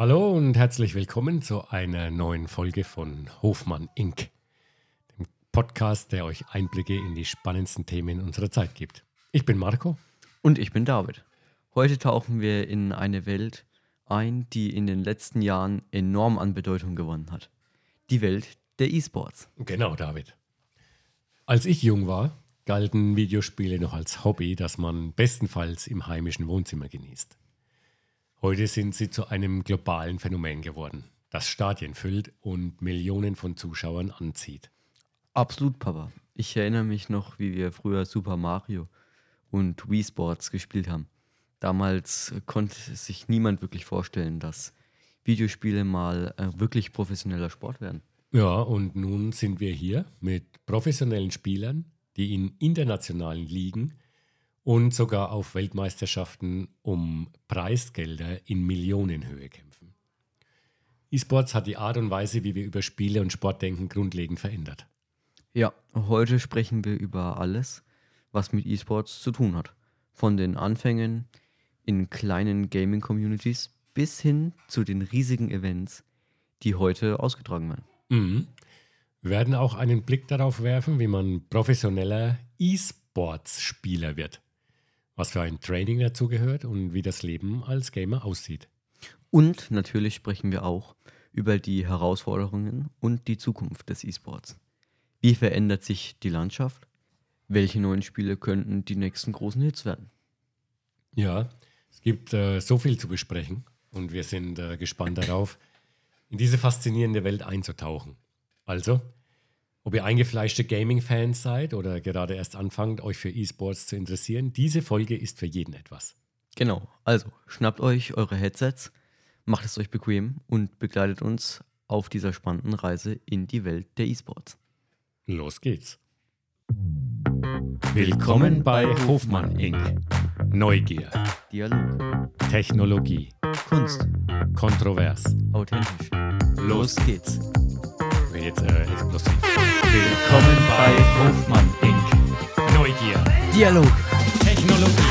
Hallo und herzlich willkommen zu einer neuen Folge von Hofmann Inc., dem Podcast, der euch Einblicke in die spannendsten Themen unserer Zeit gibt. Ich bin Marco. Und ich bin David. Heute tauchen wir in eine Welt ein, die in den letzten Jahren enorm an Bedeutung gewonnen hat. Die Welt der E-Sports. Genau, David. Als ich jung war, galten Videospiele noch als Hobby, das man bestenfalls im heimischen Wohnzimmer genießt. Heute sind sie zu einem globalen Phänomen geworden, das Stadien füllt und Millionen von Zuschauern anzieht. Absolut, Papa. Ich erinnere mich noch, wie wir früher Super Mario und Wii Sports gespielt haben. Damals konnte sich niemand wirklich vorstellen, dass Videospiele mal äh, wirklich professioneller Sport werden. Ja, und nun sind wir hier mit professionellen Spielern, die in internationalen Ligen und sogar auf Weltmeisterschaften um Preisgelder in Millionenhöhe kämpfen. E-Sports hat die Art und Weise, wie wir über Spiele und Sport denken, grundlegend verändert. Ja, heute sprechen wir über alles, was mit E-Sports zu tun hat. Von den Anfängen in kleinen Gaming-Communities bis hin zu den riesigen Events, die heute ausgetragen werden. Mhm. Wir werden auch einen Blick darauf werfen, wie man professioneller E-Sports-Spieler wird was für ein Training dazugehört und wie das Leben als Gamer aussieht. Und natürlich sprechen wir auch über die Herausforderungen und die Zukunft des E-Sports. Wie verändert sich die Landschaft? Welche neuen Spiele könnten die nächsten großen Hits werden? Ja, es gibt äh, so viel zu besprechen und wir sind äh, gespannt darauf, in diese faszinierende Welt einzutauchen. Also, ob ihr eingefleischte Gaming-Fans seid oder gerade erst anfangt, euch für E-Sports zu interessieren, diese Folge ist für jeden etwas. Genau, also schnappt euch eure Headsets, macht es euch bequem und begleitet uns auf dieser spannenden Reise in die Welt der E-Sports. Los geht's. Willkommen bei Hofmann Inc. Neugier, Dialog, Technologie, Kunst, kontrovers. authentisch. Los geht's. Wird jetzt äh, explosiv. Willkommen bei Hofmann Inc. Neugier, Dialog, Technologie,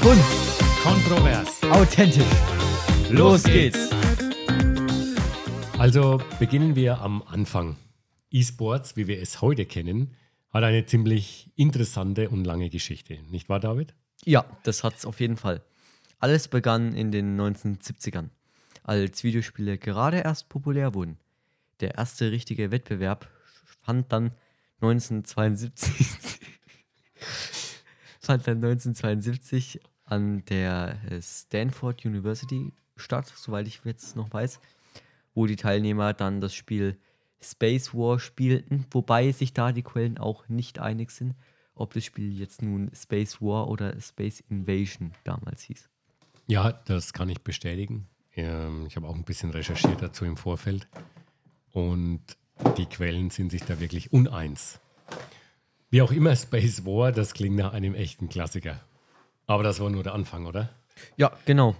Kunst, kontrovers. authentisch. Los geht's. Also beginnen wir am Anfang. E-Sports, wie wir es heute kennen, hat eine ziemlich interessante und lange Geschichte. Nicht wahr, David? Ja, das hat's auf jeden Fall. Alles begann in den 1970ern, als Videospiele gerade erst populär wurden. Der erste richtige Wettbewerb fand dann 1972 fand dann 1972 an der Stanford University statt, soweit ich jetzt noch weiß, wo die Teilnehmer dann das Spiel Space War spielten, wobei sich da die Quellen auch nicht einig sind, ob das Spiel jetzt nun Space War oder Space Invasion damals hieß. Ja, das kann ich bestätigen. Ähm, ich habe auch ein bisschen recherchiert dazu im Vorfeld. Und die Quellen sind sich da wirklich uneins. Wie auch immer, Space War, das klingt nach einem echten Klassiker. Aber das war nur der Anfang, oder? Ja, genau.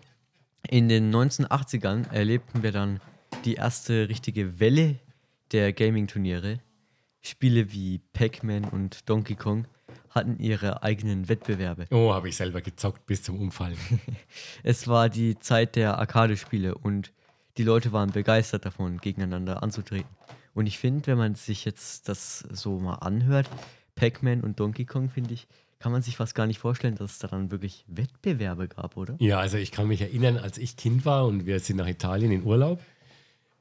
In den 1980ern erlebten wir dann die erste richtige Welle der Gaming-Turniere. Spiele wie Pac-Man und Donkey Kong hatten ihre eigenen Wettbewerbe. Oh, habe ich selber gezockt bis zum Umfallen. es war die Zeit der Arcade-Spiele und die Leute waren begeistert davon, gegeneinander anzutreten. Und ich finde, wenn man sich jetzt das so mal anhört, Pac-Man und Donkey Kong, finde ich, kann man sich fast gar nicht vorstellen, dass es da dann wirklich Wettbewerbe gab, oder? Ja, also ich kann mich erinnern, als ich Kind war und wir sind nach Italien in Urlaub,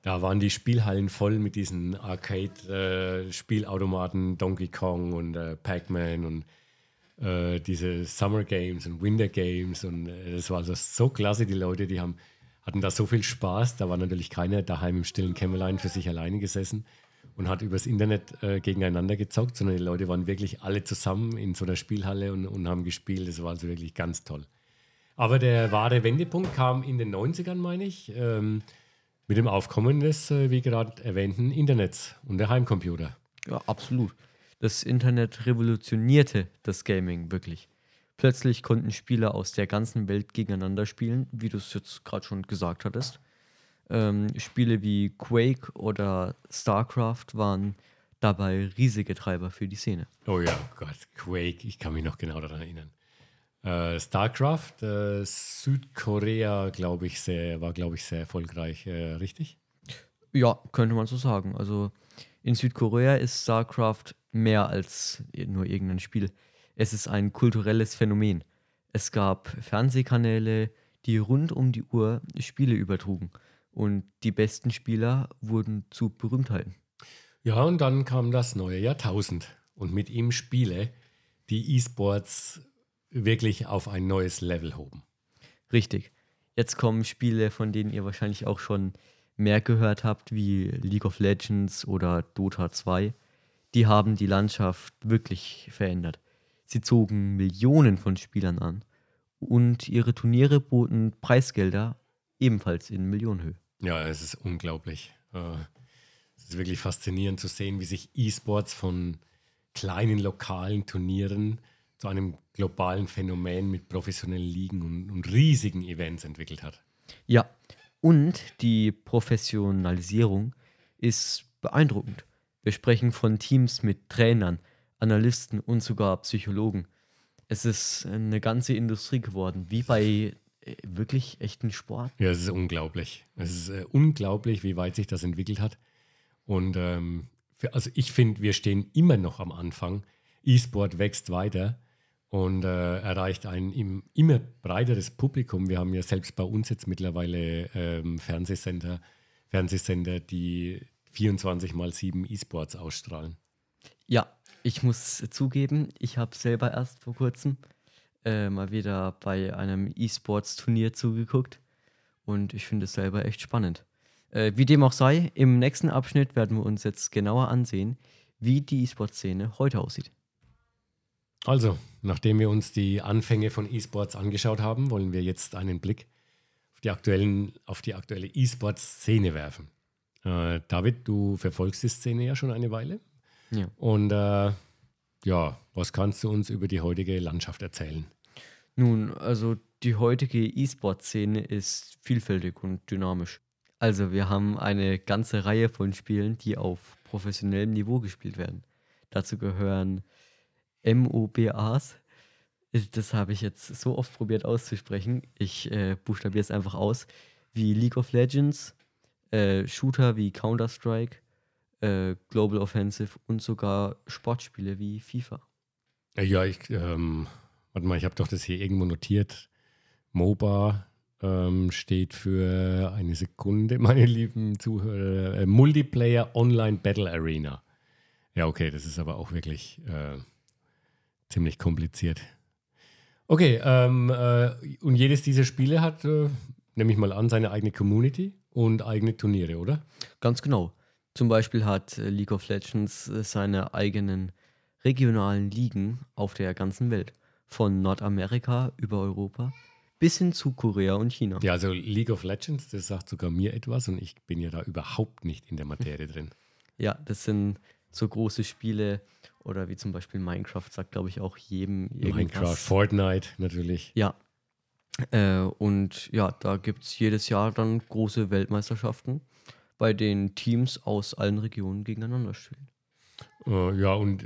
da waren die Spielhallen voll mit diesen Arcade-Spielautomaten, Donkey Kong und äh, Pac-Man und äh, diese Summer Games und Winter Games und äh, war also so klasse, die Leute, die haben, hatten da so viel Spaß, da war natürlich keiner daheim im stillen Kämmerlein für sich alleine gesessen und hat übers Internet äh, gegeneinander gezockt, sondern die Leute waren wirklich alle zusammen in so einer Spielhalle und, und haben gespielt, das war also wirklich ganz toll. Aber der wahre Wendepunkt kam in den 90ern, meine ich. Ähm, mit dem Aufkommen des, äh, wie gerade erwähnten, Internets und der Heimcomputer. Ja, absolut. Das Internet revolutionierte das Gaming wirklich. Plötzlich konnten Spieler aus der ganzen Welt gegeneinander spielen, wie du es jetzt gerade schon gesagt hattest. Ähm, Spiele wie Quake oder StarCraft waren dabei riesige Treiber für die Szene. Oh ja, Gott, Quake, ich kann mich noch genau daran erinnern. Äh, StarCraft, äh, Südkorea, glaube ich, sehr, war, glaube ich, sehr erfolgreich, äh, richtig? Ja, könnte man so sagen. Also in Südkorea ist StarCraft mehr als nur irgendein Spiel. Es ist ein kulturelles Phänomen. Es gab Fernsehkanäle, die rund um die Uhr Spiele übertrugen. Und die besten Spieler wurden zu Berühmtheiten. Ja, und dann kam das neue Jahrtausend und mit ihm Spiele, die E-Sports wirklich auf ein neues Level hoben. Richtig. Jetzt kommen Spiele, von denen ihr wahrscheinlich auch schon mehr gehört habt, wie League of Legends oder Dota 2. Die haben die Landschaft wirklich verändert. Sie zogen Millionen von Spielern an und ihre Turniere boten Preisgelder ebenfalls in Millionenhöhe. Ja, es ist unglaublich. Äh, es ist wirklich faszinierend zu sehen, wie sich E-Sports von kleinen lokalen Turnieren zu einem globalen Phänomen mit professionellen Ligen und, und riesigen Events entwickelt hat. Ja, und die Professionalisierung ist beeindruckend. Wir sprechen von Teams mit Trainern, Analysten und sogar Psychologen. Es ist eine ganze Industrie geworden, wie bei äh, wirklich echten Sport. Ja, es ist unglaublich. Es ist äh, unglaublich, wie weit sich das entwickelt hat. Und ähm, für, also ich finde, wir stehen immer noch am Anfang. E-Sport wächst weiter und äh, erreicht ein im, immer breiteres Publikum. Wir haben ja selbst bei uns jetzt mittlerweile ähm, Fernsehsender, Fernsehsender, die 24 mal 7 E-Sports ausstrahlen. Ja, ich muss zugeben, ich habe selber erst vor kurzem äh, mal wieder bei einem E-Sports-Turnier zugeguckt und ich finde es selber echt spannend. Äh, wie dem auch sei, im nächsten Abschnitt werden wir uns jetzt genauer ansehen, wie die E-Sport-Szene heute aussieht. Also, nachdem wir uns die Anfänge von E-Sports angeschaut haben, wollen wir jetzt einen Blick auf die, aktuellen, auf die aktuelle E-Sports-Szene werfen. Äh, David, du verfolgst die Szene ja schon eine Weile. Ja. Und äh, ja, was kannst du uns über die heutige Landschaft erzählen? Nun, also die heutige E-Sport-Szene ist vielfältig und dynamisch. Also wir haben eine ganze Reihe von Spielen, die auf professionellem Niveau gespielt werden. Dazu gehören MOBAs. Das habe ich jetzt so oft probiert auszusprechen. Ich äh, buchstabiere es einfach aus. Wie League of Legends, äh, Shooter wie Counter-Strike, äh, Global Offensive und sogar Sportspiele wie FIFA. Ja, ich, ähm, warte mal, ich habe doch das hier irgendwo notiert. MOBA ähm, steht für eine Sekunde, meine lieben Zuhörer, äh, Multiplayer Online Battle Arena. Ja, okay, das ist aber auch wirklich äh, ziemlich kompliziert. Okay, ähm, äh, und jedes dieser Spiele hat, äh, nehme ich mal an, seine eigene Community und eigene Turniere, oder? Ganz genau. Zum Beispiel hat äh, League of Legends äh, seine eigenen regionalen Ligen auf der ganzen Welt. Von Nordamerika über Europa bis hin zu Korea und China. Ja, also League of Legends, das sagt sogar mir etwas und ich bin ja da überhaupt nicht in der Materie drin. Ja, das sind so große Spiele oder wie zum Beispiel Minecraft sagt, glaube ich, auch jedem irgendwas. Minecraft, Fortnite natürlich. Ja. Äh, und ja, da gibt es jedes Jahr dann große Weltmeisterschaften, bei denen Teams aus allen Regionen gegeneinander spielen. Äh, ja, und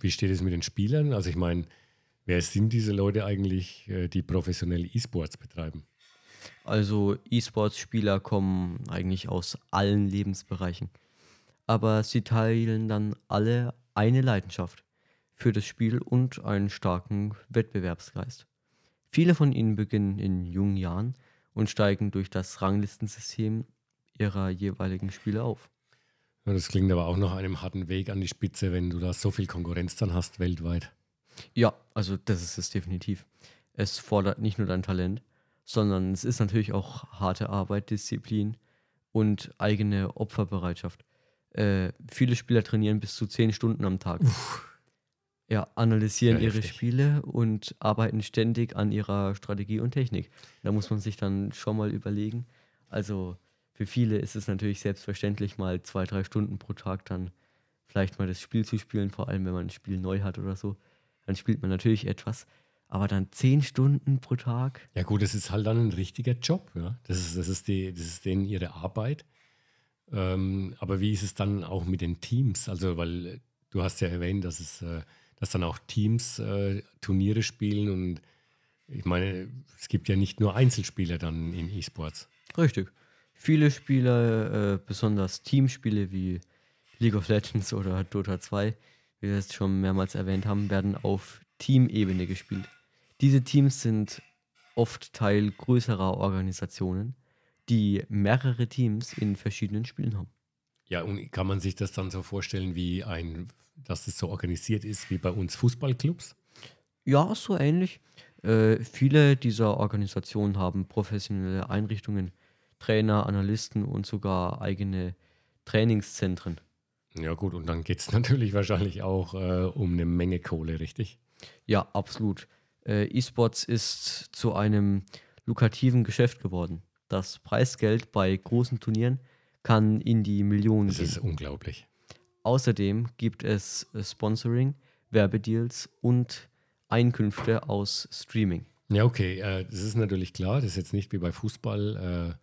wie steht es mit den Spielern? Also ich meine, wer sind diese Leute eigentlich, äh, die professionelle E-Sports betreiben? Also E-Sports-Spieler kommen eigentlich aus allen Lebensbereichen. Aber sie teilen dann alle eine Leidenschaft für das Spiel und einen starken Wettbewerbsgeist. Viele von ihnen beginnen in jungen Jahren und steigen durch das Ranglistensystem ihrer jeweiligen Spiele auf. Ja, das klingt aber auch nach einem harten Weg an die Spitze, wenn du da so viel Konkurrenz dann hast weltweit. Ja, also das ist es definitiv. Es fordert nicht nur dein Talent, sondern es ist natürlich auch harte Arbeit, Disziplin und eigene Opferbereitschaft. Äh, viele Spieler trainieren bis zu zehn Stunden am Tag. Uff. Ja, analysieren Ja, ihre heftig. Spiele und arbeiten ständig an ihrer Strategie und Technik. Da muss man sich dann schon mal überlegen. Also für viele ist es natürlich selbstverständlich, mal zwei, drei Stunden pro Tag dann vielleicht mal das Spiel zu spielen, vor allem wenn man ein Spiel neu hat oder so. Dann spielt man natürlich etwas. Aber dann zehn Stunden pro Tag? Ja gut, das ist halt dann ein richtiger Job. Ja? Das, ist, das, ist die, das ist denen ihre Arbeit. Ähm, aber wie ist es dann auch mit den Teams? Also, weil du hast ja erwähnt, dass es, äh, dass dann auch Teams äh, Turniere spielen und ich meine, es gibt ja nicht nur Einzelspieler dann in E-Sports. Richtig. Viele Spiele, äh, besonders Teamspiele wie League of Legends oder Dota 2, wie wir es schon mehrmals erwähnt haben, werden auf Teamebene gespielt. Diese Teams sind oft Teil größerer Organisationen, die mehrere Teams in verschiedenen Spielen haben. Ja, und kann man sich das dann so vorstellen, wie ein, dass es so organisiert ist wie bei uns Fußballclubs? Ja, so ähnlich. Äh, viele dieser Organisationen haben professionelle Einrichtungen, Trainer, Analysten und sogar eigene Trainingszentren. Ja, gut, und dann geht es natürlich wahrscheinlich auch äh, um eine Menge Kohle, richtig? Ja, absolut. Äh, E-Sports ist zu einem lukrativen Geschäft geworden. Das Preisgeld bei großen Turnieren kann in die Millionen Das gehen. ist unglaublich. Außerdem gibt es äh, Sponsoring, Werbedeals und Einkünfte aus Streaming. Ja, okay, äh, das ist natürlich klar. Das ist jetzt nicht wie bei Fußball.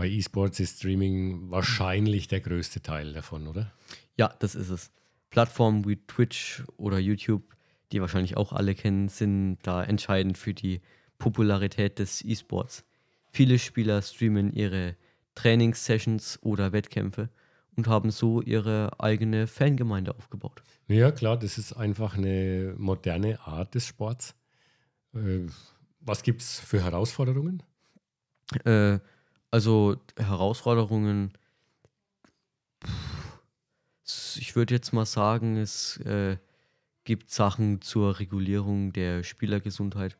Bei E-Sports ist Streaming wahrscheinlich der größte Teil davon, oder? Ja, das ist es. Plattformen wie Twitch oder YouTube, die wahrscheinlich auch alle kennen, sind da entscheidend für die Popularität des E-Sports. Viele Spieler streamen ihre Trainingssessions oder Wettkämpfe und haben so ihre eigene Fangemeinde aufgebaut. Ja, klar, das ist einfach eine moderne Art des Sports. Äh, was gibt es für Herausforderungen? Äh, also Herausforderungen, ich würde jetzt mal sagen, es äh, gibt Sachen zur Regulierung der Spielergesundheit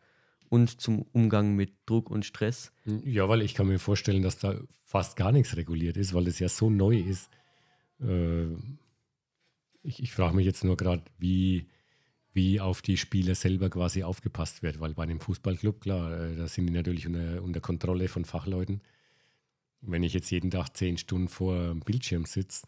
und zum Umgang mit Druck und Stress. Ja, weil ich kann mir vorstellen, dass da fast gar nichts reguliert ist, weil es ja so neu ist. Äh, ich ich frage mich jetzt nur gerade, wie, wie auf die Spieler selber quasi aufgepasst wird, weil bei einem Fußballclub, klar, äh, da sind die natürlich unter, unter Kontrolle von Fachleuten. Wenn ich jetzt jeden Tag zehn Stunden vor dem Bildschirm sitze,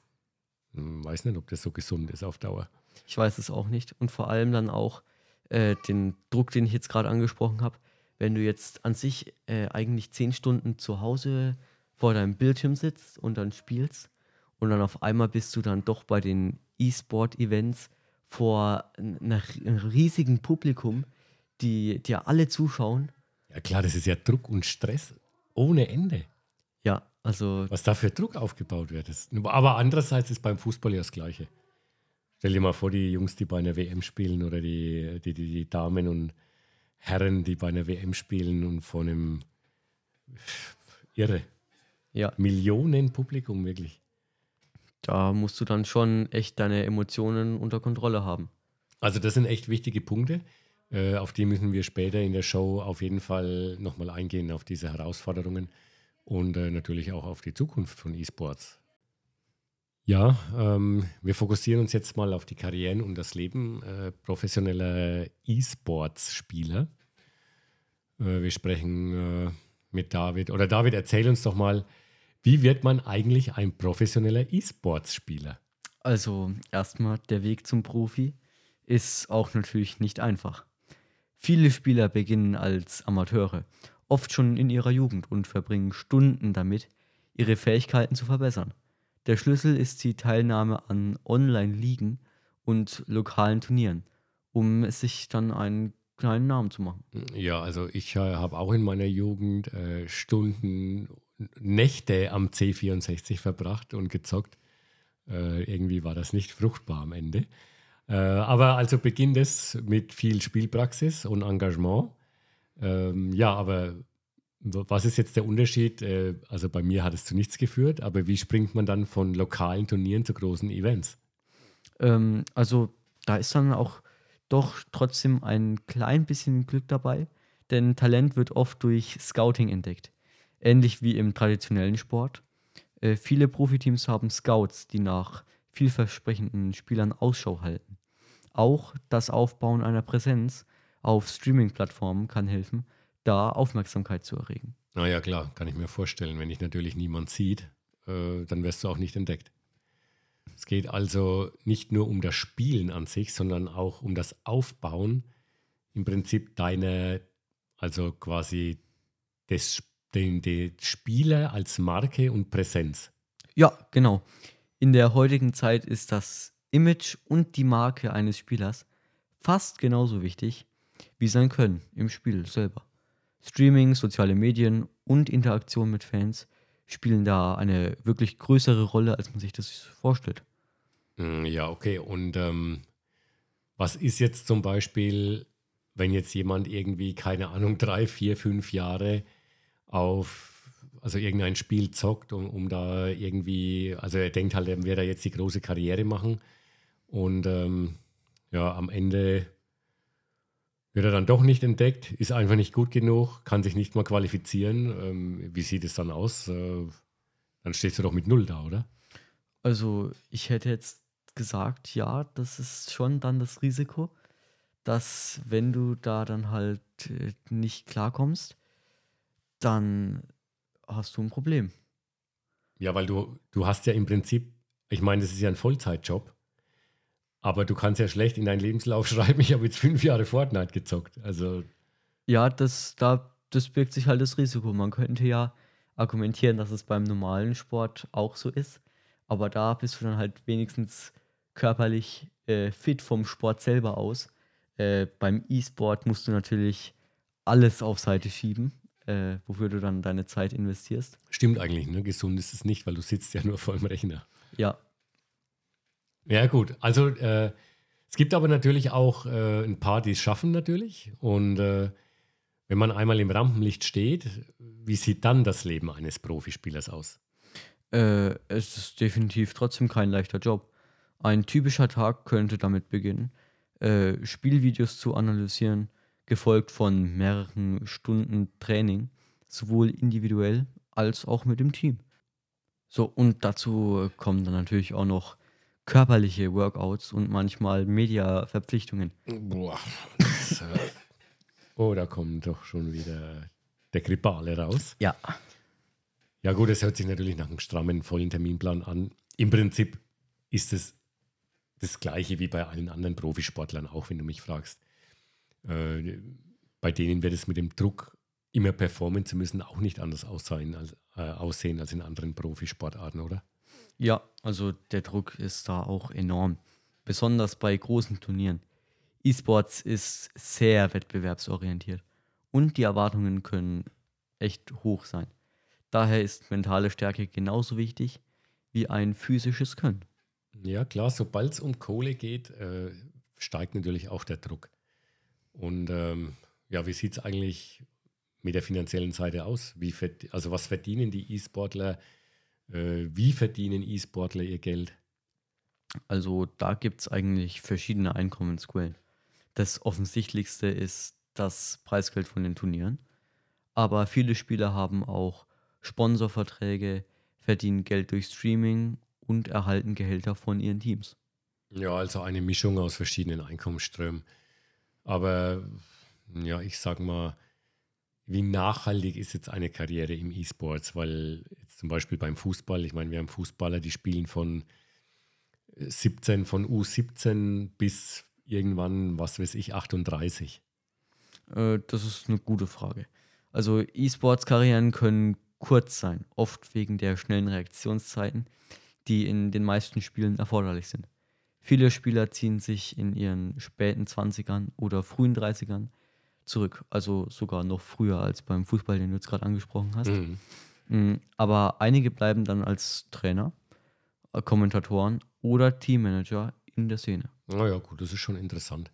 hm, weiß nicht, ob das so gesund ist auf Dauer. Ich weiß es auch nicht. Und vor allem dann auch äh, den Druck, den ich jetzt gerade angesprochen habe. Wenn du jetzt an sich äh, eigentlich zehn Stunden zu Hause vor deinem Bildschirm sitzt und dann spielst und dann auf einmal bist du dann doch bei den E-Sport-Events vor einem riesigen Publikum, die dir alle zuschauen. Ja klar, das ist ja Druck und Stress ohne Ende. Also Was da für Druck aufgebaut wird. Das, aber andererseits ist beim Fußball ja das Gleiche. Stell dir mal vor, die Jungs, die bei einer WM spielen oder die, die, die, die Damen und Herren, die bei einer WM spielen und vor einem irre ja, Millionen Publikum wirklich. da musst du dann schon echt deine Emotionen unter Kontrolle haben. Also das sind echt wichtige Punkte. Äh, auf die müssen wir später in der Show auf jeden Fall nochmal eingehen, auf diese Herausforderungen und äh, natürlich auch auf die Zukunft von E-Sports. Ja, ähm, wir fokussieren uns jetzt mal auf die Karrieren und das Leben äh, professioneller E-Sports-Spieler. Äh, wir sprechen äh, mit David. Oder David, erzähl uns doch mal, wie wird man eigentlich ein professioneller E-Sports-Spieler? Also erstmal, der Weg zum Profi ist auch natürlich nicht einfach. Viele Spieler beginnen als Amateure, oft schon in ihrer Jugend und verbringen Stunden damit, ihre Fähigkeiten zu verbessern. Der Schlüssel ist die Teilnahme an Online-Ligen und lokalen Turnieren, um sich dann einen kleinen Namen zu machen. Ja, also ich äh, habe auch in meiner Jugend äh, Stunden, Nächte am C64 verbracht und gezockt. Äh, irgendwie war das nicht fruchtbar am Ende. Äh, aber also beginnt es mit viel Spielpraxis und Engagement. Ähm, ja, aber was ist jetzt der Unterschied? Äh, also bei mir hat es zu nichts geführt, aber wie springt man dann von lokalen Turnieren zu großen Events? Ähm, also da ist dann auch doch trotzdem ein klein bisschen Glück dabei, denn Talent wird oft durch Scouting entdeckt. Ähnlich wie im traditionellen Sport. Äh, viele Profiteams haben Scouts, die nach vielversprechenden Spielern Ausschau halten. Auch das Aufbauen einer Präsenz auf Streaming-Plattformen kann helfen, da Aufmerksamkeit zu erregen. Naja, klar, kann ich mir vorstellen. Wenn dich natürlich niemand sieht, äh, dann wirst du auch nicht entdeckt. Es geht also nicht nur um das Spielen an sich, sondern auch um das Aufbauen im Prinzip deiner, also quasi des, den, den Spieler als Marke und Präsenz. Ja, genau. In der heutigen Zeit ist das Image und die Marke eines Spielers fast genauso wichtig wie sein Können im Spiel selber. Streaming, soziale Medien und Interaktion mit Fans spielen da eine wirklich größere Rolle, als man sich das vorstellt. Hm, ja, okay. Und ähm, was ist jetzt zum Beispiel, wenn jetzt jemand irgendwie, keine Ahnung, drei, vier, fünf Jahre auf also irgendein Spiel zockt, um, um da irgendwie, also er denkt halt, er wird da jetzt die große Karriere machen und ähm, ja, am Ende wird er dann doch nicht entdeckt, ist einfach nicht gut genug, kann sich nicht mal qualifizieren. Ähm, wie sieht es dann aus? Äh, dann stehst du doch mit Null da, oder? Also ich hätte jetzt gesagt, ja, das ist schon dann das Risiko, dass wenn du da dann halt äh, nicht klarkommst, dann hast du ein Problem. Ja, weil du, du hast ja im Prinzip, ich meine, das ist ja ein Vollzeitjob, aber du kannst ja schlecht in deinen Lebenslauf schreiben, ich habe jetzt fünf Jahre Fortnite gezockt. Also. Ja, das, da, das birgt sich halt das Risiko. Man könnte ja argumentieren, dass es beim normalen Sport auch so ist, aber da bist du dann halt wenigstens körperlich äh, fit vom Sport selber aus. Äh, beim E-Sport musst du natürlich alles auf Seite schieben äh, wofür du dann deine Zeit investierst. Stimmt eigentlich, ne? Gesund ist es nicht, weil du sitzt ja nur vor dem Rechner. Ja. Ja, gut. Also äh, es gibt aber natürlich auch äh, ein paar, die es schaffen natürlich. Und äh, wenn man einmal im Rampenlicht steht, wie sieht dann das Leben eines Profispielers aus? Äh, es ist definitiv trotzdem kein leichter Job. Ein typischer Tag könnte damit beginnen, äh, Spielvideos zu analysieren, gefolgt von mehreren Stunden Training, sowohl individuell als auch mit dem Team. So, und dazu kommen dann natürlich auch noch körperliche Workouts und manchmal Media-Verpflichtungen. Boah. Das, äh, oh, da kommt doch schon wieder der Grippale raus. Ja. Ja, gut, es hört sich natürlich nach einem strammen, vollen Terminplan an. Im Prinzip ist es das Gleiche wie bei allen anderen Profisportlern, auch wenn du mich fragst. Äh, bei denen wird es mit dem Druck, immer performen zu müssen, auch nicht anders aussehen als, äh, aussehen als in anderen Profisportarten, oder? Ja, also der Druck ist da auch enorm. Besonders bei großen Turnieren. E-Sports ist sehr wettbewerbsorientiert und die Erwartungen können echt hoch sein. Daher ist mentale Stärke genauso wichtig wie ein physisches Können. Ja, klar, sobald es um Kohle geht, äh, steigt natürlich auch der Druck. Und ähm, ja, wie sieht es eigentlich mit der finanziellen Seite aus? Wie also was verdienen die E-Sportler? Äh, wie verdienen E-Sportler ihr Geld? Also da gibt es eigentlich verschiedene Einkommensquellen. Das offensichtlichste ist das Preisgeld von den Turnieren. Aber viele Spieler haben auch Sponsorverträge, verdienen Geld durch Streaming und erhalten Gehälter von ihren Teams. Ja, also eine Mischung aus verschiedenen Einkommensströmen. Aber ja, ich sag mal, wie nachhaltig ist jetzt eine Karriere im E-Sports? Weil zum Beispiel beim Fußball, ich meine, wir haben Fußballer, die spielen von 17, von U17 bis irgendwann, was weiß ich, 38. Äh, das ist eine gute Frage. Also E-Sports-Karrieren können kurz sein, oft wegen der schnellen Reaktionszeiten, die in den meisten Spielen erforderlich sind. Viele Spieler ziehen sich in ihren späten 20ern oder frühen 30ern zurück. Also sogar noch früher als beim Fußball, den du jetzt gerade angesprochen hast. Mhm. Mm, aber einige bleiben dann als Trainer, äh, Kommentatoren oder Teammanager in der Szene. Naja, gut, das ist schon interessant.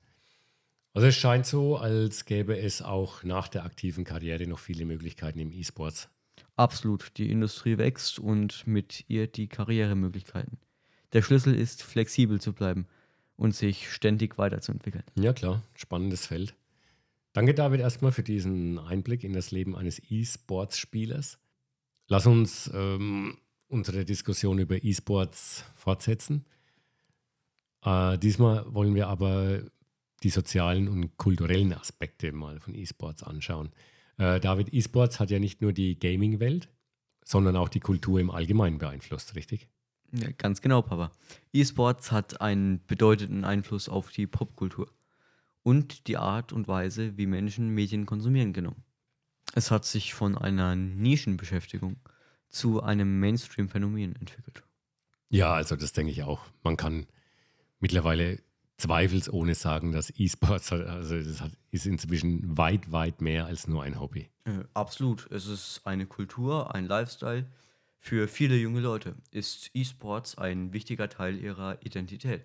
Also es scheint so, als gäbe es auch nach der aktiven Karriere noch viele Möglichkeiten im E-Sports. Absolut, die Industrie wächst und mit ihr die Karrieremöglichkeiten. Der Schlüssel ist, flexibel zu bleiben und sich ständig weiterzuentwickeln. Ja, klar, spannendes Feld. Danke, David, erstmal für diesen Einblick in das Leben eines E-Sports-Spielers. Lass uns ähm, unsere Diskussion über E-Sports fortsetzen. Äh, diesmal wollen wir aber die sozialen und kulturellen Aspekte mal von E-Sports anschauen. Äh, David, E-Sports hat ja nicht nur die Gaming-Welt, sondern auch die Kultur im Allgemeinen beeinflusst, richtig? Ja, ganz genau, Papa. E-Sports hat einen bedeutenden Einfluss auf die Popkultur und die Art und Weise, wie Menschen Medien konsumieren, genommen. Es hat sich von einer Nischenbeschäftigung zu einem Mainstream-Phänomen entwickelt. Ja, also das denke ich auch. Man kann mittlerweile zweifelsohne sagen, dass E-Sports also das ist inzwischen weit, weit mehr als nur ein Hobby. Äh, absolut. Es ist eine Kultur, ein Lifestyle. Für viele junge Leute ist E-Sports ein wichtiger Teil ihrer Identität.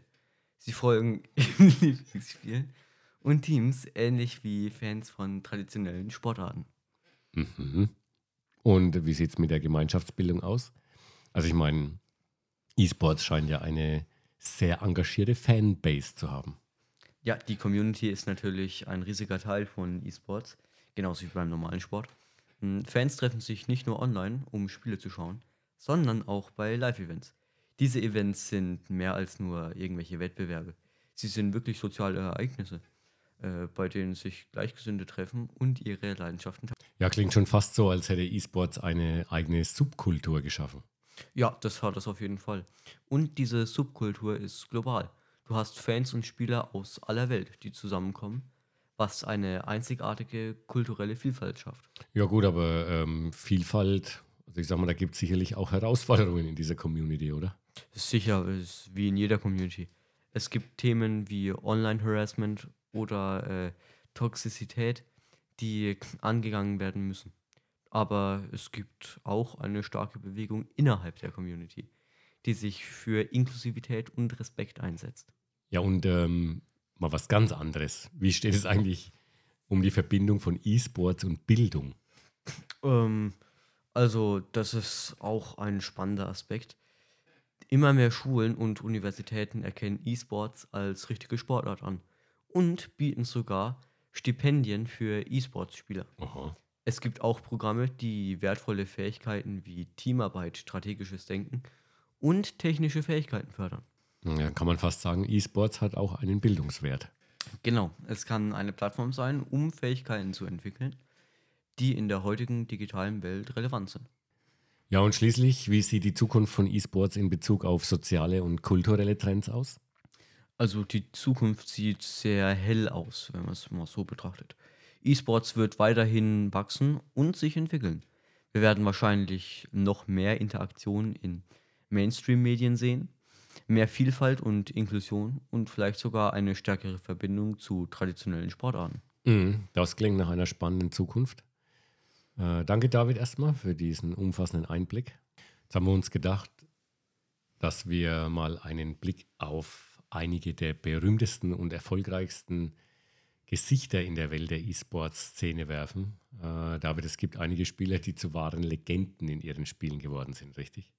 Sie folgen Lieblingsspielen und Teams, ähnlich wie Fans von traditionellen Sportarten. Mhm. Und wie sieht es mit der Gemeinschaftsbildung aus? Also ich meine, E-Sports scheint ja eine sehr engagierte Fanbase zu haben. Ja, die Community ist natürlich ein riesiger Teil von E-Sports, genauso wie beim normalen Sport. Hm, Fans treffen sich nicht nur online, um Spiele zu schauen, sondern auch bei Live-Events. Diese Events sind mehr als nur irgendwelche Wettbewerbe. Sie sind wirklich soziale Ereignisse, äh, bei denen sich Gleichgesinnte treffen und ihre Leidenschaften teilen. Ja, klingt schon fast so, als hätte E-Sports eine eigene Subkultur geschaffen. Ja, das hat das auf jeden Fall. Und diese Subkultur ist global. Du hast Fans und Spieler aus aller Welt, die zusammenkommen, was eine einzigartige kulturelle Vielfalt schafft. Ja gut, aber ähm, Vielfalt, also ich sag mal, da gibt es sicherlich auch Herausforderungen in dieser Community, oder? Sicher, ist wie in jeder Community. Es gibt Themen wie Online-Harassment oder äh, Toxizität, die angegangen werden müssen aber es gibt auch eine starke Bewegung innerhalb der Community, die sich für Inklusivität und Respekt einsetzt. Ja, und ähm, mal was ganz anderes. Wie steht es eigentlich um die Verbindung von E-Sports und Bildung? Ähm, also, das ist auch ein spannender Aspekt. Immer mehr Schulen und Universitäten erkennen E-Sports als richtige Sportart an und bieten sogar Stipendien für E-Sports-Spieler. Es gibt auch Programme, die wertvolle Fähigkeiten wie Teamarbeit, strategisches Denken und technische Fähigkeiten fördern. Ja, kann man fast sagen, E-Sports hat auch einen Bildungswert. Genau, es kann eine Plattform sein, um Fähigkeiten zu entwickeln, die in der heutigen digitalen Welt relevant sind. Ja, und schließlich, wie sieht die Zukunft von E-Sports in Bezug auf soziale und kulturelle Trends aus? Also die Zukunft sieht sehr hell aus, wenn man es mal so betrachtet. E-Sports wird weiterhin wachsen und sich entwickeln. Wir werden wahrscheinlich noch mehr Interaktion in Mainstream-Medien sehen, mehr Vielfalt und Inklusion und vielleicht sogar eine stärkere Verbindung zu traditionellen Sportarten. Mhm, das klingt nach einer spannenden Zukunft. Äh, danke, David, erstmal für diesen umfassenden Einblick. Jetzt haben wir uns gedacht, dass wir mal einen Blick auf einige der berühmtesten und erfolgreichsten Gesichter in der Welt der E-Sports-Szene werfen. Äh, David, es gibt einige Spieler, die zu wahren Legenden in ihren Spielen geworden sind, richtig?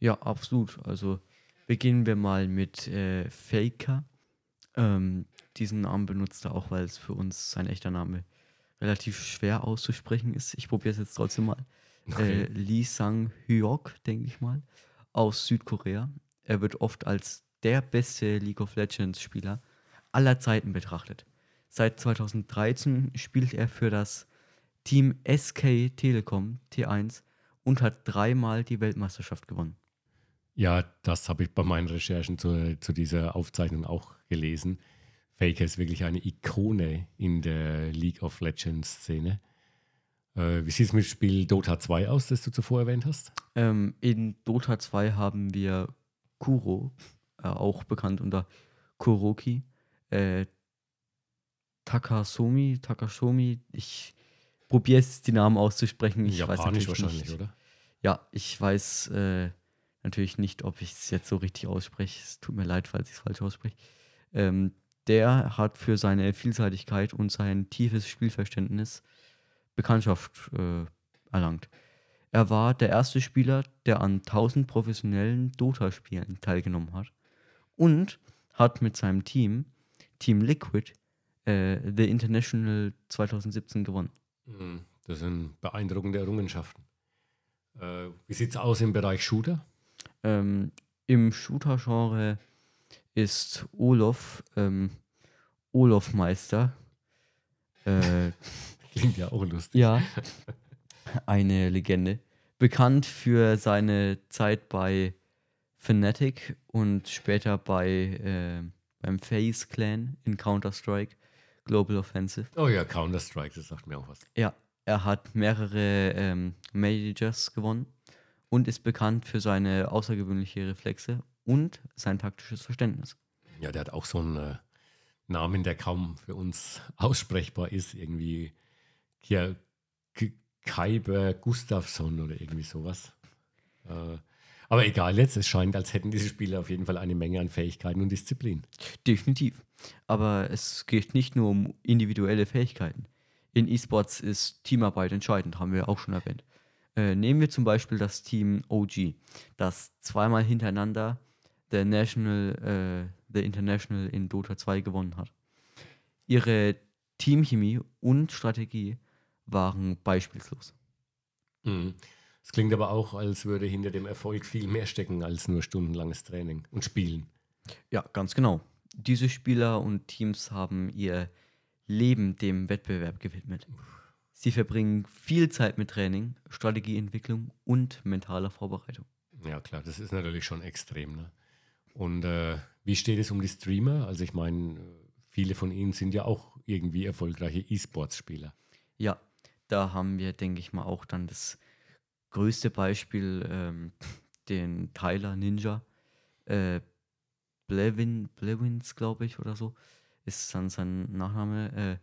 Ja, absolut. Also beginnen wir mal mit äh, Faker. Ähm, diesen Namen benutzt er auch, weil es für uns sein echter Name relativ schwer auszusprechen ist. Ich probiere es jetzt trotzdem mal. Okay. Äh, Lee Sang-hyok, denke ich mal, aus Südkorea. Er wird oft als der beste League of Legends-Spieler aller Zeiten betrachtet. Seit 2013 spielt er für das Team SK Telekom T1 und hat dreimal die Weltmeisterschaft gewonnen. Ja, das habe ich bei meinen Recherchen zu, zu dieser Aufzeichnung auch gelesen. Faker ist wirklich eine Ikone in der League of Legends Szene. Äh, wie sieht es mit dem Spiel Dota 2 aus, das du zuvor erwähnt hast? Ähm, in Dota 2 haben wir Kuro, äh, auch bekannt unter Kuroki. Äh, Takasumi, Takashomi, ich probiere es, die Namen auszusprechen. Ich Japanisch weiß wahrscheinlich, nicht. oder? Ja, ich weiß äh, natürlich nicht, ob ich es jetzt so richtig ausspreche. Es tut mir leid, falls ich es falsch ausspreche. Ähm, der hat für seine Vielseitigkeit und sein tiefes Spielverständnis Bekanntschaft äh, erlangt. Er war der erste Spieler, der an 1000 professionellen Dota-Spielen teilgenommen hat und hat mit seinem Team, Team Liquid, äh, The International 2017 gewonnen. Hm, das sind beeindruckende Errungenschaften. Äh, wie sieht es aus im Bereich Shooter? Ähm, Im Shooter-Genre ist Olof ähm, Olof Meister. Äh, Klingt ja auch lustig. Ja, eine Legende. Bekannt für seine Zeit bei Fnatic und später bei äh, beim Face Clan in Counter-Strike. Global Offensive. Oh ja, Counter-Strike, das sagt mir auch was. Ja, er hat mehrere ähm, Majors gewonnen und ist bekannt für seine außergewöhnliche Reflexe und sein taktisches Verständnis. Ja, der hat auch so ein, äh, Namen, der kaum für uns aussprechbar ist, irgendwie Kia, Kaiber Gustafsson oder irgendwie sowas. Äh, aber egal jetzt, es scheint, als hätten diese Spieler auf jeden Fall eine Menge an Fähigkeiten und Disziplin. Definitiv. Aber es geht nicht nur um individuelle Fähigkeiten. In E-Sports ist Teamarbeit entscheidend, haben wir auch schon erwähnt. Äh, nehmen wir zum Beispiel das Team OG, das zweimal hintereinander der National, äh, The International in Dota 2 gewonnen hat. Ihre Teamchemie und Strategie waren beispielslos. Mhm. Es klingt aber auch, als würde hinter dem Erfolg viel mehr stecken als nur stundenlanges Training und Spielen. Ja, ganz genau. Diese Spieler und Teams haben ihr Leben dem Wettbewerb gewidmet. Sie verbringen viel Zeit mit Training, Strategieentwicklung und mentaler Vorbereitung. Ja, klar, das ist natürlich schon extrem. Ne? Und äh, wie steht es um die Streamer? Also ich meine, viele von ihnen sind ja auch irgendwie erfolgreiche E-Sports-Spieler. Ja, da haben wir, denke ich mal, auch dann das größte Beispiel, ähm, den Tyler Ninja. Äh, Blevin, Blevins, glaube ich, oder so, ist dann sein Nachname, äh,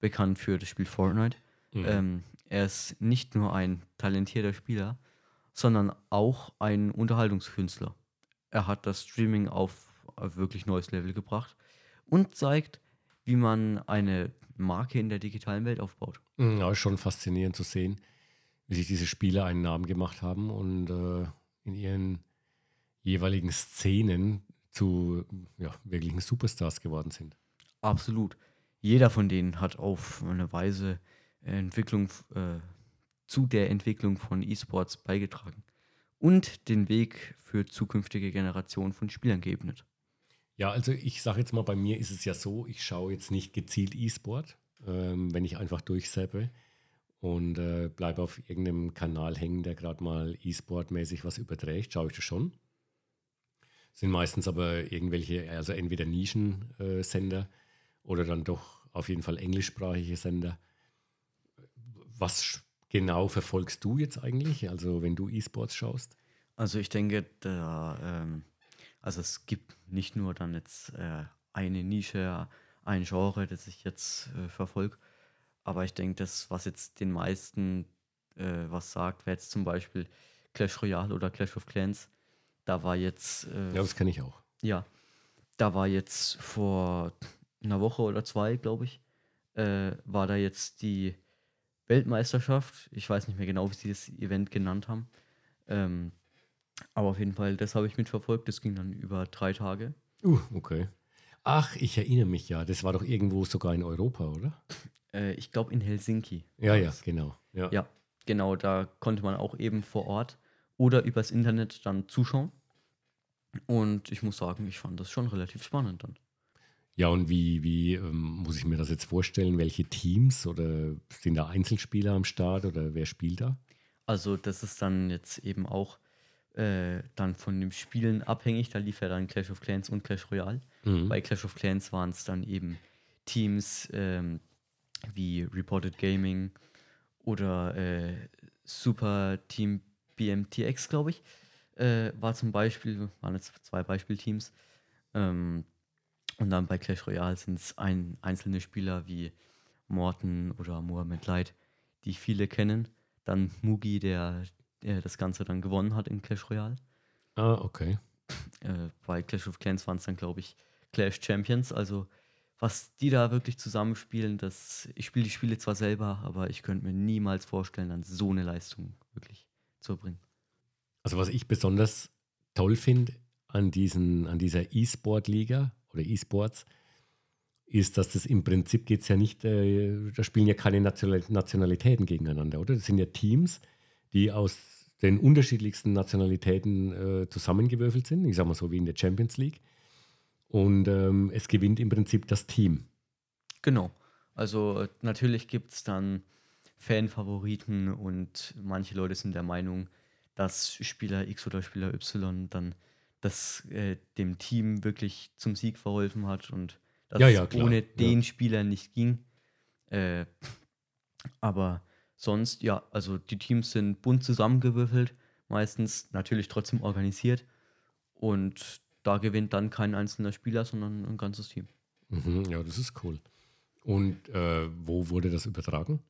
bekannt für das Spiel Fortnite. Mhm. Ähm, er ist nicht nur ein talentierter Spieler, sondern auch ein Unterhaltungskünstler. Er hat das Streaming auf ein wirklich neues Level gebracht und zeigt, wie man eine Marke in der digitalen Welt aufbaut. Mhm, ja, ist schon faszinierend zu sehen, wie sich diese Spieler einen Namen gemacht haben und äh, in ihren jeweiligen Szenen zu ja, wirklichen Superstars geworden sind. Absolut. Jeder von denen hat auf eine Weise Entwicklung äh, zu der Entwicklung von E-Sports beigetragen und den Weg für zukünftige Generationen von Spielern geebnet. Ja, also ich sage jetzt mal, bei mir ist es ja so, ich schaue jetzt nicht gezielt E-Sport, ähm, wenn ich einfach durchseppe und äh, bleibe auf irgendeinem Kanal hängen, der gerade mal E-Sport-mäßig was überträgt, schaue ich das schon. Sind meistens aber irgendwelche, also entweder Nischensender äh, oder dann doch auf jeden Fall englischsprachige Sender. Was genau verfolgst du jetzt eigentlich, also wenn du E-Sports schaust? Also ich denke, da, ähm, also es gibt nicht nur dann jetzt äh, eine Nische, ein Genre, das ich jetzt äh, verfolge, aber ich denke, das, was jetzt den meisten äh, was sagt, wäre jetzt zum Beispiel Clash Royale oder Clash of Clans. Da war jetzt. Äh, ja, das kenne ich auch. Ja, da war jetzt vor einer Woche oder zwei, glaube ich, äh, war da jetzt die Weltmeisterschaft. Ich weiß nicht mehr genau, wie sie das Event genannt haben. Ähm, aber auf jeden Fall, das habe ich mitverfolgt. Das ging dann über drei Tage. Uh, okay. Ach, ich erinnere mich ja. Das war doch irgendwo sogar in Europa, oder? Äh, ich glaube in Helsinki. Ja, ja, genau. Ja. ja, genau. Da konnte man auch eben vor Ort oder übers Internet dann zuschauen. Und ich muss sagen, ich fand das schon relativ spannend dann. Ja, und wie, wie ähm, muss ich mir das jetzt vorstellen? Welche Teams oder sind da Einzelspieler am Start oder wer spielt da? Also, das ist dann jetzt eben auch äh, dann von den Spielen abhängig. Da lief ja dann Clash of Clans und Clash Royale. Mhm. Bei Clash of Clans waren es dann eben Teams ähm, wie Reported Gaming oder äh, Super Team BMTX, glaube ich. Äh, war zum Beispiel, waren jetzt zwei Beispielteams. Ähm, und dann bei Clash Royale sind es ein, einzelne Spieler wie Morten oder Mohamed Light, die viele kennen. Dann Mugi, der, der das Ganze dann gewonnen hat in Clash Royale. Ah, okay. Äh, bei Clash of Clans waren es dann, glaube ich, Clash Champions. Also, was die da wirklich zusammenspielen, das, ich spiele die Spiele zwar selber, aber ich könnte mir niemals vorstellen, dann so eine Leistung wirklich zu erbringen. Also, was ich besonders toll finde an, an dieser E-Sport-Liga, oder E-Sports, ist, dass das im Prinzip geht es ja nicht, äh, da spielen ja keine Nationalitäten gegeneinander, oder? Das sind ja Teams, die aus den unterschiedlichsten Nationalitäten äh, zusammengewürfelt sind, ich sage mal so wie in der Champions League. Und ähm, es gewinnt im Prinzip das Team. Genau. Also natürlich gibt es dann Fanfavoriten und manche Leute sind der Meinung, dass Spieler X oder Spieler Y dann das äh, dem Team wirklich zum Sieg verholfen hat und dass ja, ja, es ohne den ja. Spieler nicht ging. Äh, aber sonst, ja, also die Teams sind bunt zusammengewürfelt, meistens natürlich trotzdem organisiert und da gewinnt dann kein einzelner Spieler, sondern ein ganzes Team. Mhm, ja, das ist cool. Und äh, wo wurde das übertragen?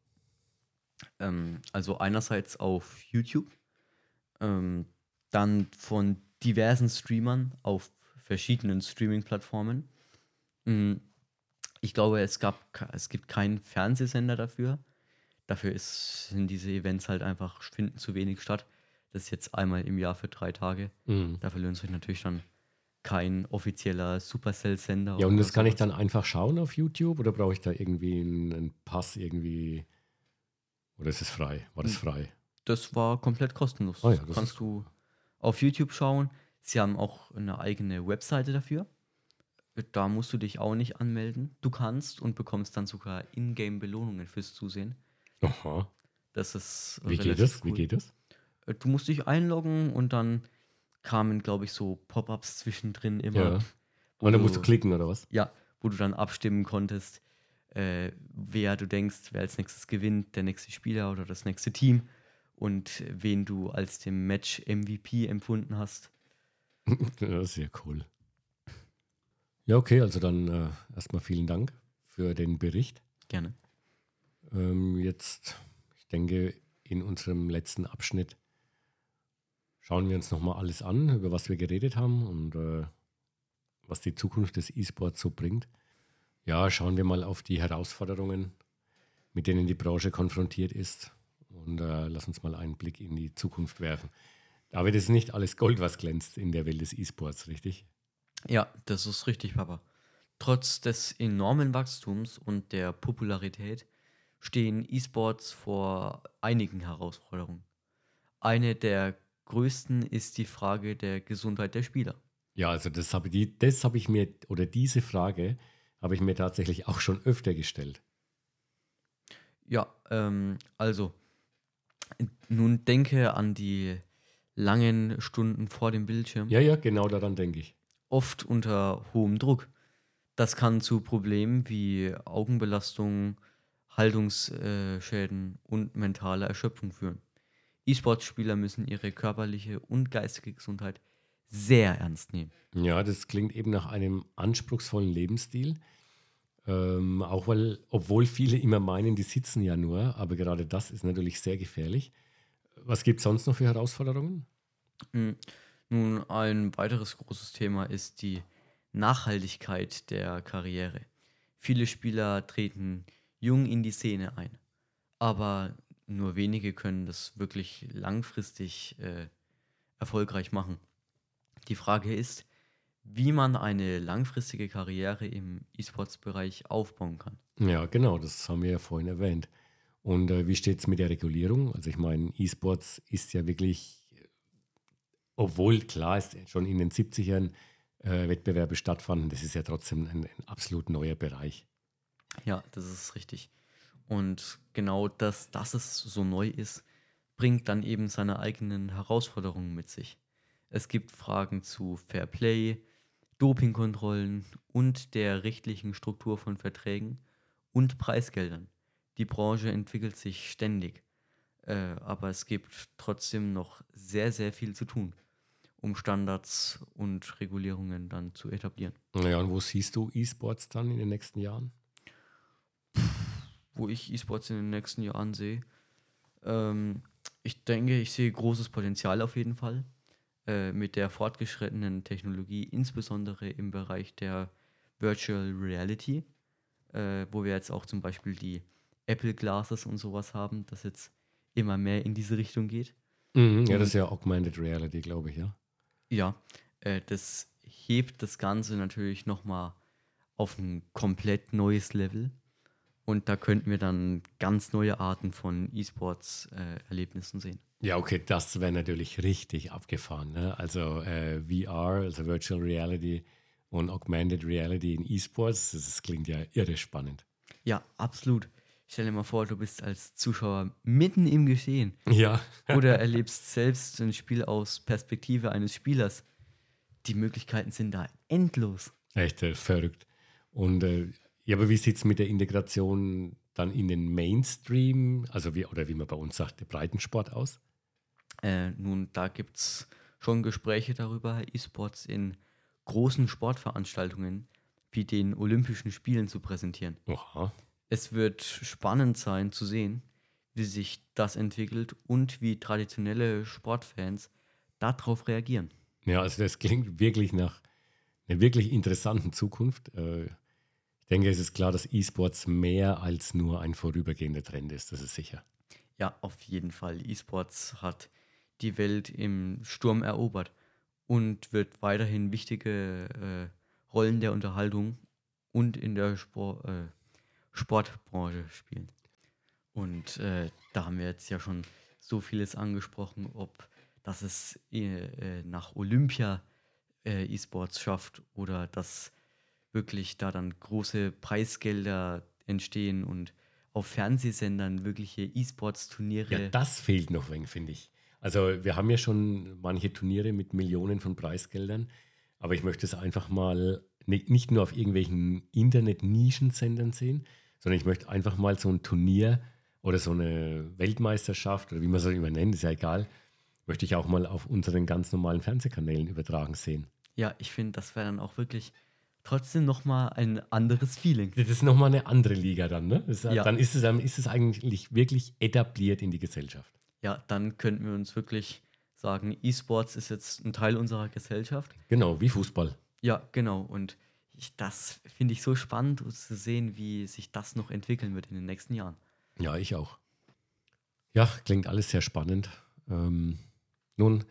Ähm, also einerseits auf YouTube, ähm, dann von diversen Streamern auf verschiedenen Streaming-Plattformen. Mm, Ich glaube, es, gab, es gibt keinen Fernsehsender dafür. Dafür ist, sind diese Events halt einfach, finden zu wenig statt. Das ist jetzt einmal im Jahr für drei Tage. Mhm. Dafür lohnt sich natürlich dann kein offizieller Supercell-Sender. Ja, und das kann ich dann einfach schauen auf YouTube oder brauche ich da irgendwie einen, einen Pass irgendwie? Oder ist es frei? War das frei? Das war komplett kostenlos. Ah ja, das Kannst du auf YouTube schauen. Sie haben auch eine eigene Webseite dafür. Da musst du dich auch nicht anmelden. Du kannst und bekommst dann sogar Ingame-Belohnungen fürs Zusehen. Aha. Das ist Wie geht das? Wie cool. geht das? Äh, Du musst dich einloggen und dann kamen, glaube ich, so Pop-ups zwischendrin immer. Ja. Und dann musst du klicken oder was? Ja, wo du dann abstimmen konntest, äh, wer du denkst, wer als nächstes gewinnt, der nächste Spieler oder das nächste Team und wen du als dem Match MVP empfunden hast. Ja, sehr cool. Ja, okay, also dann äh, erstmal vielen Dank für den Bericht. Gerne. Ähm, jetzt, ich denke, in unserem letzten Abschnitt schauen wir uns nochmal alles an, über was wir geredet haben und äh, was die Zukunft des E-Sports so bringt. Ja, schauen wir mal auf die Herausforderungen, mit denen die Branche konfrontiert ist und äh, lass uns mal einen Blick in die Zukunft werfen. David, es ist nicht alles Gold, was glänzt in der Welt des E-Sports, richtig? Ja, das ist richtig, Papa. Trotz des enormen Wachstums und der Popularität stehen E-Sports vor einigen Herausforderungen. Eine der größten ist die Frage der Gesundheit der Spieler. Ja, also das habe die, das habe ich mir, oder diese Frage habe ich mir tatsächlich auch schon öfter gestellt. Ja, ähm, also, nun denke an die langen Stunden vor dem Bildschirm, Ja, ja, genau daran denke ich. oft unter hohem Druck. Das kann zu Problemen wie Augenbelastung, Haltungsschäden und mentale Erschöpfung führen. E-Sports-Spieler müssen ihre körperliche und geistige Gesundheit sehr ernst nehmen. Ja, das klingt eben nach einem anspruchsvollen Lebensstil. Ähm, auch weil, obwohl viele immer meinen, die sitzen ja nur, aber gerade das ist natürlich sehr gefährlich. Was gibt es sonst noch für Herausforderungen? Mm, Nun, ein weiteres großes Thema ist die Nachhaltigkeit der Karriere. Viele Spieler treten jung in die Szene ein, aber nur wenige können das wirklich langfristig äh, erfolgreich machen. Die Frage ist, wie man eine langfristige Karriere im E-Sports-Bereich aufbauen kann. Ja, genau, das haben wir ja vorhin erwähnt. Und äh, wie steht es mit der Regulierung? Also ich meine, E-Sports ist ja wirklich, obwohl klar ist, schon in den 70ern äh, Wettbewerbe stattfanden, das ist ja trotzdem ein, ein absolut neuer Bereich. Ja, das ist richtig. Und genau das, dass es so neu ist, bringt dann eben seine eigenen Herausforderungen mit sich. Es gibt Fragen zu Fair Play, Dopingkontrollen und der rechtlichen Struktur von Verträgen und Preisgeldern. Die Branche entwickelt sich ständig, äh, aber es gibt trotzdem noch sehr, sehr viel zu tun, um Standards und Regulierungen dann zu etablieren. Naja, und wo siehst du E-Sports dann in den nächsten Jahren? Wo ich E-Sports in den nächsten Jahren sehe. Ähm, ich denke, ich sehe großes Potenzial auf jeden Fall äh, mit der fortgeschrittenen Technologie, insbesondere im Bereich der Virtual Reality, äh, wo wir jetzt auch zum Beispiel die Apple Glasses und sowas haben, das jetzt immer mehr in diese Richtung geht. Mhm, ja, das ist ja Augmented Reality, glaube ich, ja. Ja, äh, das hebt das Ganze natürlich nochmal auf ein komplett neues Level. Und da könnten wir dann ganz neue Arten von E-Sports-Erlebnissen sehen. Ja, okay, das wäre natürlich richtig abgefahren. Ne? Also äh, VR, also Virtual Reality und Augmented Reality in E-Sports, das, das klingt ja irre spannend. Ja, absolut. Stell dir mal vor, du bist als Zuschauer mitten im Geschehen Ja, oder erlebst selbst ein Spiel aus Perspektive eines Spielers. Die Möglichkeiten sind da endlos. echt äh, verrückt. Und äh, ja, aber wie sieht es mit der Integration dann in den Mainstream, also wie, oder wie man bei uns sagt, der Breitensport aus? Äh, nun, da gibt es schon Gespräche darüber, E-Sports in großen Sportveranstaltungen wie den Olympischen Spielen zu präsentieren. Oha. Es wird spannend sein zu sehen, wie sich das entwickelt und wie traditionelle Sportfans darauf reagieren. Ja, also das klingt wirklich nach einer wirklich interessanten Zukunft. Äh, ich denke, es ist klar, dass E-Sports mehr als nur ein vorübergehender Trend ist, das ist sicher. Ja, auf jeden Fall. E-Sports hat die Welt im Sturm erobert und wird weiterhin wichtige äh, Rollen der Unterhaltung und in der Sport, äh, Sportbranche spielen. Und äh, da haben wir jetzt ja schon so vieles angesprochen, ob dass es äh, nach Olympia äh, E-Sports schafft oder dass wirklich da dann große Preisgelder entstehen und auf Fernsehsendern wirkliche E-Sports-Turniere. Ja, das fehlt noch wenig, finde ich. Also wir haben ja schon manche Turniere mit Millionen von Preisgeldern, aber ich möchte es einfach mal nicht nur auf irgendwelchen Internet-Nischensendern sehen, sondern ich möchte einfach mal so ein Turnier oder so eine Weltmeisterschaft oder wie man es auch immer nennt, ist ja egal, möchte ich auch mal auf unseren ganz normalen Fernsehkanälen übertragen sehen. Ja, ich finde, das wäre dann auch wirklich trotzdem nochmal ein anderes Feeling. Das ist nochmal eine andere Liga dann, ne? Das, ja. Dann ist es, dann ist es eigentlich wirklich etabliert in die Gesellschaft. Ja, dann könnten wir uns wirklich sagen, E-Sports ist jetzt ein Teil unserer Gesellschaft. Genau, wie Fußball. Ja, genau. Und ich, das finde ich so spannend zu sehen, wie sich das noch entwickeln wird in den nächsten Jahren. Ja, ich auch. Ja, klingt alles sehr spannend. Ähm, nun,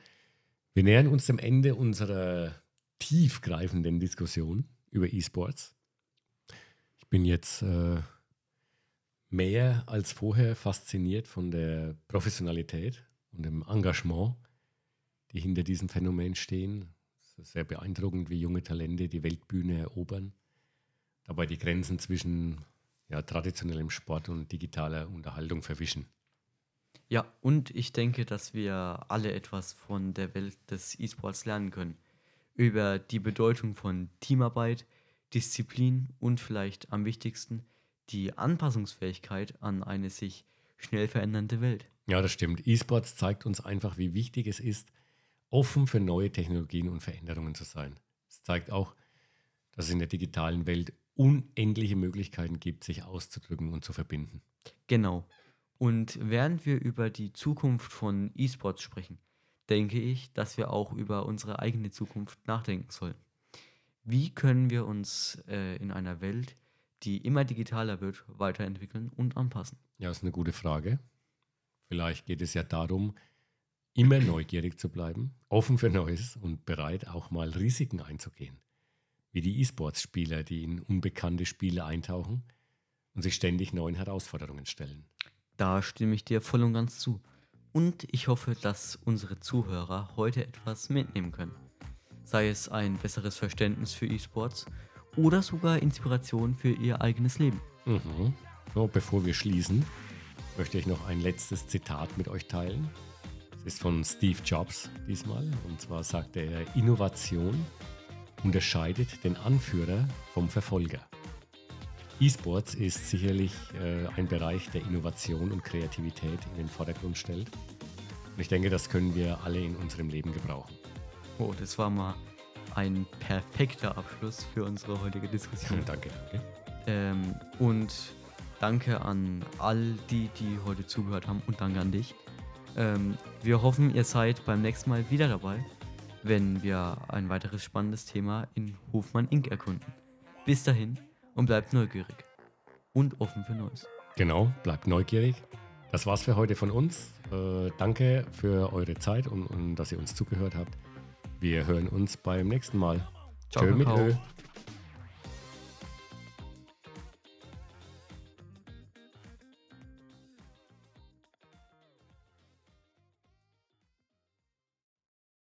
wir nähern uns dem Ende unserer tiefgreifenden Diskussion über E-Sports. Ich bin jetzt äh, mehr als vorher fasziniert von der Professionalität und dem Engagement, die hinter diesem Phänomen stehen. Es ist sehr beeindruckend, wie junge Talente die Weltbühne erobern, dabei die Grenzen zwischen ja, traditionellem Sport und digitaler Unterhaltung verwischen. Ja, und ich denke, dass wir alle etwas von der Welt des E-Sports lernen können. Über die Bedeutung von Teamarbeit, Disziplin und vielleicht am wichtigsten die Anpassungsfähigkeit an eine sich schnell verändernde Welt. Ja, das stimmt. E-Sports zeigt uns einfach, wie wichtig es ist, offen für neue Technologien und Veränderungen zu sein. Es zeigt auch, dass es in der digitalen Welt unendliche Möglichkeiten gibt, sich auszudrücken und zu verbinden. Genau. Und während wir über die Zukunft von E-Sports sprechen, denke ich, dass wir auch über unsere eigene Zukunft nachdenken sollen. Wie können wir uns äh, in einer Welt, die immer digitaler wird, weiterentwickeln und anpassen? Ja, das ist eine gute Frage. Vielleicht geht es ja darum, immer neugierig zu bleiben, offen für Neues und bereit, auch mal Risiken einzugehen. Wie die E-Sports-Spieler, die in unbekannte Spiele eintauchen und sich ständig neuen Herausforderungen stellen. Da stimme ich dir voll und ganz zu. Und ich hoffe, dass unsere Zuhörer heute etwas mitnehmen können. Sei es ein besseres Verständnis für E-Sports oder sogar Inspiration für ihr eigenes Leben. Mhm. So, bevor wir schließen, möchte ich noch ein letztes Zitat mit euch teilen. Es ist von Steve Jobs diesmal. Und zwar sagt er, Innovation unterscheidet den Anführer vom Verfolger. E-Sports ist sicherlich äh, ein Bereich, der Innovation und Kreativität in den Vordergrund stellt. Und ich denke, das können wir alle in unserem Leben gebrauchen. Oh, das war mal ein perfekter Abschluss für unsere heutige Diskussion. danke, danke. Ähm, und danke an all die, die heute zugehört haben und danke an dich. Ähm, wir hoffen, ihr seid beim nächsten Mal wieder dabei, wenn wir ein weiteres spannendes Thema in Hofmann Inc. erkunden. Bis dahin und bleibt neugierig und offen für Neues. Genau, bleibt neugierig. Das war's für heute von uns. Äh, danke für eure Zeit und, und dass ihr uns zugehört habt. Wir hören uns beim nächsten Mal. Ciao, Tschö mit Ö.